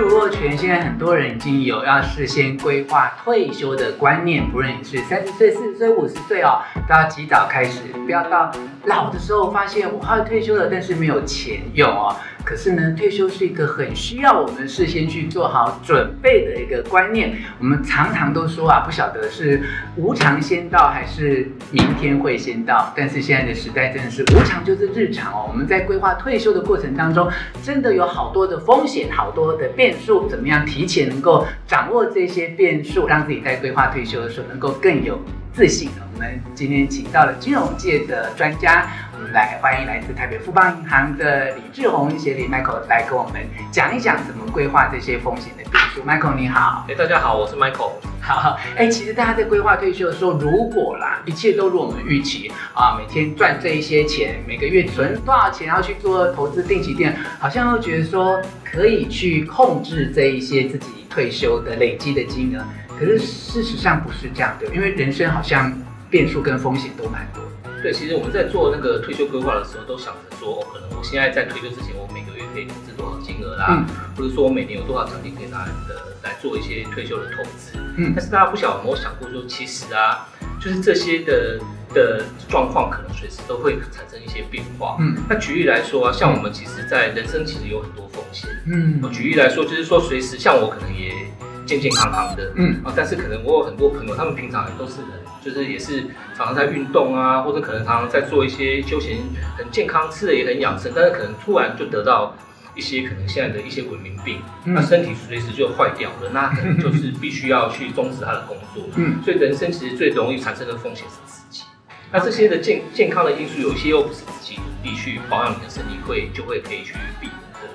如果全，现在很多人已经有要事先规划退休的观念，不论你是三十岁、四十岁、五十岁哦，都要及早开始，不要到老的时候发现我快退休了，但是没有钱用哦。可是呢，退休是一个很需要我们事先去做好准备的一个观念。我们常常都说啊，不晓得是无常先到还是明天会先到。但是现在的时代真的是无常就是日常哦。我们在规划退休的过程当中，真的有好多的风险，好多的变数。怎么样提前能够掌握这些变数，让自己在规划退休的时候能够更有自信呢？我们今天请到了金融界的专家。我们来欢迎来自台北富邦银行的李志宏协理 Michael 来跟我们讲一讲怎么规划这些风险的变数。Michael 你好，哎，大家好，我是 Michael。好，哎，其实大家在规划退休的时候，如果啦一切都如我们预期啊，每天赚这一些钱，每个月存多少钱要去做投资定期定，好像又觉得说可以去控制这一些自己退休的累积的金额。可是事实上不是这样的，因为人生好像变数跟风险都蛮多。对，其实我们在做那个退休规划的时候，都想着说，哦，可能我现在在退休之前，我每个月可以投资多少金额啦，嗯、或者说我每年有多少奖金可以拿的来做一些退休的投资。嗯，但是大家不晓得有没有想过说，其实啊，就是这些的的状况可能随时都会产生一些变化。嗯，那举例来说啊，像我们其实，在人生其实有很多风险。嗯，我举例来说，就是说随时像我可能也健健康康的，嗯啊，但是可能我有很多朋友，他们平常也都是人。就是也是常常在运动啊，或者可能常常在做一些休闲，很健康，吃的也很养生，但是可能突然就得到一些可能现在的一些文明病，嗯、那身体随时就坏掉了，那可能就是必须要去终止他的工作。嗯，所以人生其实最容易产生的风险是自己。那这些的健健康的因素，有一些又不是自己努力去保养你的身体，会就会可以去避。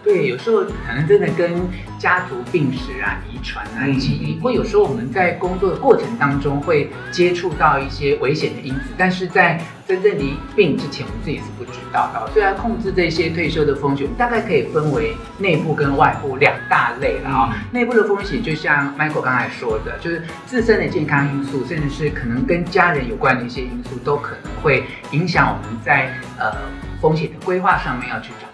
对，有时候可能真的跟家族病史啊、遗传啊、基因，或有时候我们在工作的过程当中会接触到一些危险的因子，但是在真正离病之前，我们自己是不知道的。虽然控制这些退休的风险，我们大概可以分为内部跟外部两大类了啊。内部的风险就像 Michael 刚才说的，就是自身的健康因素，甚至是可能跟家人有关的一些因素，都可能会影响我们在呃风险的规划上面要去找。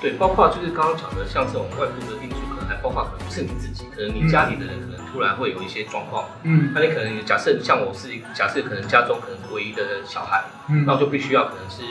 对，包括就是刚刚讲的，像这种外部的因素，可能还包括可能不是你自己，可能你家里的人可能突然会有一些状况，嗯，那你可能假设像我是假设可能家中可能是唯一的小孩，嗯，那我就必须要可能是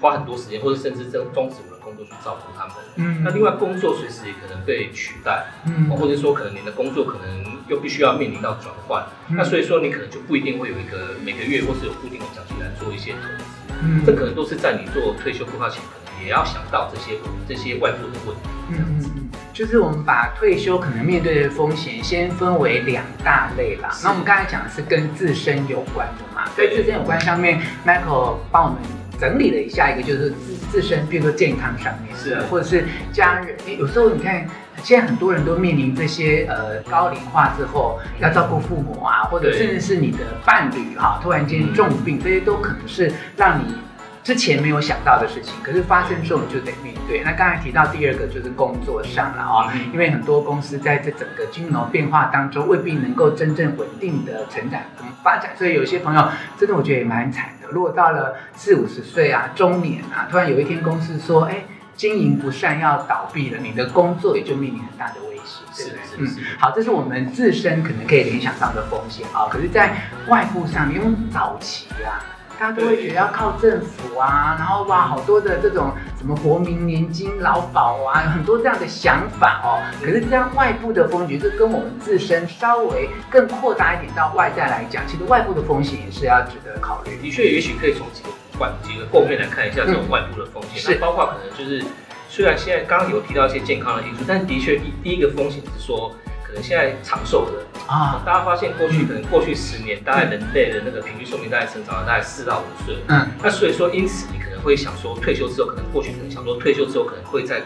花很多时间，或者甚至终终止我的工作去照顾他们，嗯，那另外工作随时也可能被取代，嗯，或者说可能你的工作可能又必须要面临到转换，嗯，那所以说你可能就不一定会有一个每个月或是有固定的奖金来做一些投资，嗯，这可能都是在你做退休规划前。也要想到这些这些外部的问题。嗯嗯嗯，就是我们把退休可能面对的风险先分为两大类啦。那我们刚才讲的是跟自身有关的嘛？对，自身有关上面，Michael 帮我们整理了一下，一个就是自自身，比如说健康上面，是，或者是家人。有时候你看，现在很多人都面临这些呃高龄化之后，要照顾父母啊，或者甚至是你的伴侣哈、啊，突然间重病，这些都可能是让你。之前没有想到的事情，可是发生之后你就得面对。那刚才提到第二个就是工作上了哦，因为很多公司在这整个金融变化当中未必能够真正稳定的成长跟发展，所以有些朋友真的我觉得也蛮惨的。如果到了四五十岁啊，中年啊，突然有一天公司说，哎，经营不善要倒闭了，你的工作也就面临很大的威胁，对不对？嗯，好，这是我们自身可能可以联想到的风险啊。可是，在外部上，因为早期啊。大家都会觉得要靠政府啊，然后哇，好多的这种什么国民年金、劳保啊，有很多这样的想法哦。可是这样外部的风险，就跟我们自身稍微更扩大一点到外在来讲，其实外部的风险也是要值得考虑。的确，也许可以从几个关几个构面来看一下这种外部的风险，是包括可能就是虽然现在刚刚有提到一些健康的因素，但的确第第一个风险是说。可能现在长寿的啊，大家发现过去可能过去十年，大概人类的那个平均寿命大概成长了大概四到五岁。嗯，那所以说，因此你可能会想说，退休之后可能过去可能想说退休之后可能会在，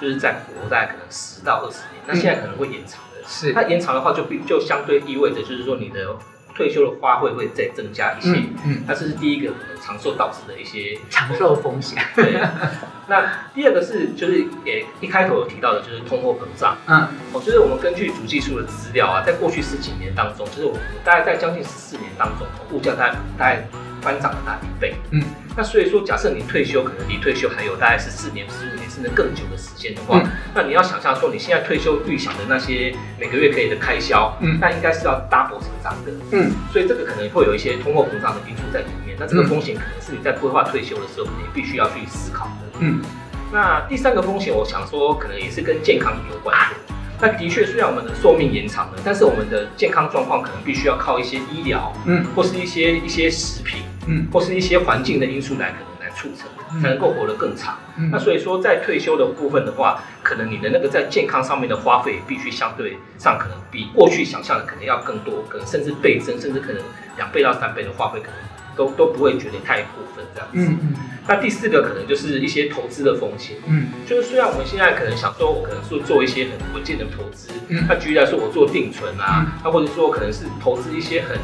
就是在活大概可能十到二十年，那现在可能会延长的。是，那延长的话就必就相对意味着就是说你的。退休的花费会再增加一些，嗯，嗯，那这是第一个可能长寿导致的一些长寿风险。对，那第二个是就是也一开头有提到的，就是通货膨胀。嗯，哦，就是我们根据主计处的资料啊，在过去十几年当中，就是我们大概在将近十四年当中，物价大概大概翻涨了大一倍。嗯，那所以说，假设你退休可能离退休还有大概是四年、十五年甚至更久的时间的话，嗯、那你要想象说，你现在退休预想的那些每个月可以的开销，嗯，那应该是要 double 成长的。嗯，所以这个可能会有一些通货膨胀的因素在里面。那这个风险可能是你在规划退休的时候，你必须要去思考的。嗯，那第三个风险，我想说，可能也是跟健康有关的。那的确，虽然我们的寿命延长了，但是我们的健康状况可能必须要靠一些医疗，嗯，或是一些一些食品，嗯，或是一些环境的因素来可能来促成，才能够活得更长。嗯，那所以说，在退休的部分的话，可能你的那个在健康上面的花费必须相对上可能比过去想象的可能要更多，可能甚至倍增，甚至可能两倍到三倍的花费可能。都都不会觉得太过分这样子。嗯嗯。那第四个可能就是一些投资的风险。嗯。就是虽然我们现在可能想说，我可能是做一些很稳健的投资。嗯。那举例来说，我做定存啊，那、嗯、或者说可能是投资一些很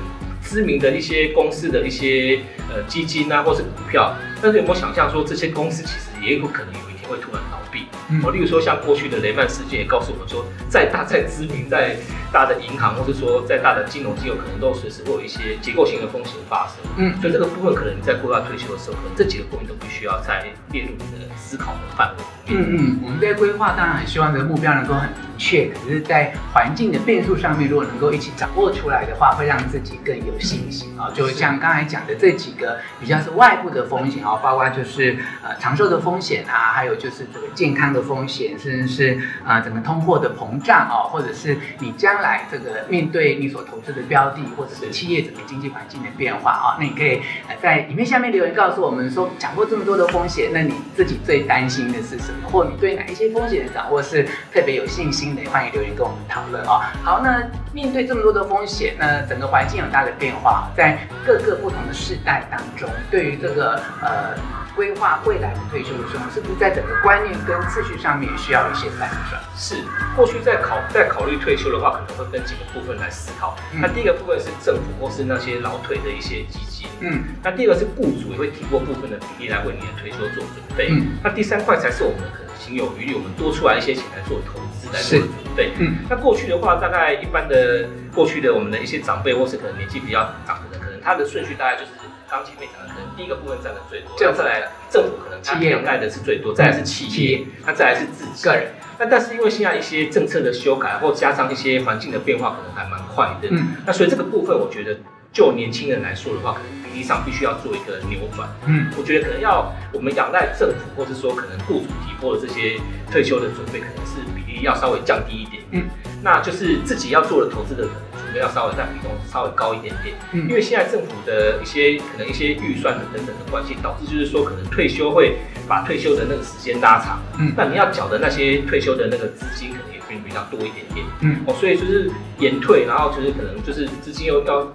知名的一些公司的一些呃基金啊，或是股票。但是有没有想象说，这些公司其实也有可能有一天会突然倒闭？哦、嗯，例如说像过去的雷曼事件也告诉我们说，再大再知名再大的银行，或是说再大的金融机构，可能都随时会有一些结构性的风险发生。嗯，所以这个部分可能你在规划退休的时候，可能这几个部分都必须要再列入你的思考的范围。嗯嗯，我们在规划当然很希望这个目标能够很明确，可是，在环境的变数上面，如果能够一起掌握出来的话，会让自己更有信心啊。就像刚才讲的这几个比较是外部的风险啊，包括就是呃长寿的风险啊，还有就是这个健康的风险，甚至是呃整个通货的膨胀啊，或者是你将来这个面对你所投资的标的，或者是企业整个经济环境的变化啊，那你可以在影片下面留言告诉我们说，讲过这么多的风险，那你自己最担心的是什么？或你对哪一些风险的掌握是特别有信心的？欢迎留言跟我们讨论哦。好，那面对这么多的风险，那整个环境有大的变化，在各个不同的世代当中，对于这个呃规划未来的退休的时候，是不是在整个观念跟次序上面也需要一些反转？是，过去在考在考虑退休的话，可能会分几个部分来思考。嗯、那第一个部分是政府或是那些老退的一些基金，嗯，那第二个是雇主也会提供部分的比例来为你的退休做准备，嗯，那第三块才是我们可能。情有余力，我们多出来一些钱来做投资，来做准备。嗯，那过去的话，大概一般的过去的我们的一些长辈，或是可能年纪比较长的人，可能他的顺序大概就是刚前面讲的，可能第一个部分占的最多，这样再来政府可能他涵盖的是最多，再来是企业，那再来是自己个人。那但是因为现在一些政策的修改，或加上一些环境的变化，可能还蛮快的。嗯，那所以这个部分，我觉得。就年轻人来说的话，可能比例上必须要做一个扭转。嗯，我觉得可能要我们仰赖政府，或是说可能雇主提拨的这些退休的准备，可能是比例要稍微降低一点。嗯，那就是自己要做的投资的可能准备要稍微占比重稍微高一点点。嗯，因为现在政府的一些可能一些预算的等等的关系，导致就是说可能退休会把退休的那个时间拉长。嗯，那你要缴的那些退休的那个资金，可能也会比较多一点点。嗯，哦，所以就是延退，然后就是可能就是资金又要。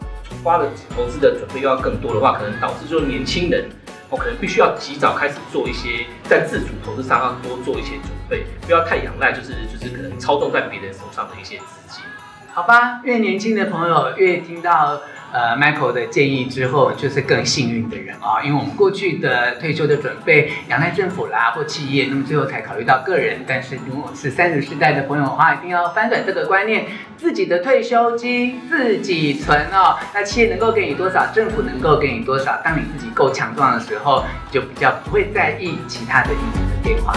花的投资的准备又要更多的话，可能导致就是年轻人，我可能必须要及早开始做一些在自主投资上要多做一些准备，不要太仰赖就是就是可能操纵在别人手上的一些资金。好吧，越年轻的朋友越听到。呃，Michael 的建议之后，就是更幸运的人啊、因为我们过去的退休的准备仰赖政府啦或企业，那么最后才考虑到个人。但是如果是三十世代的朋友的话，一定要翻转这个观念，自己的退休金自己存哦。那企业能够给你多少，政府能够给你多少，当你自己够强壮的时候，就比较不会在意其他的因素的变化。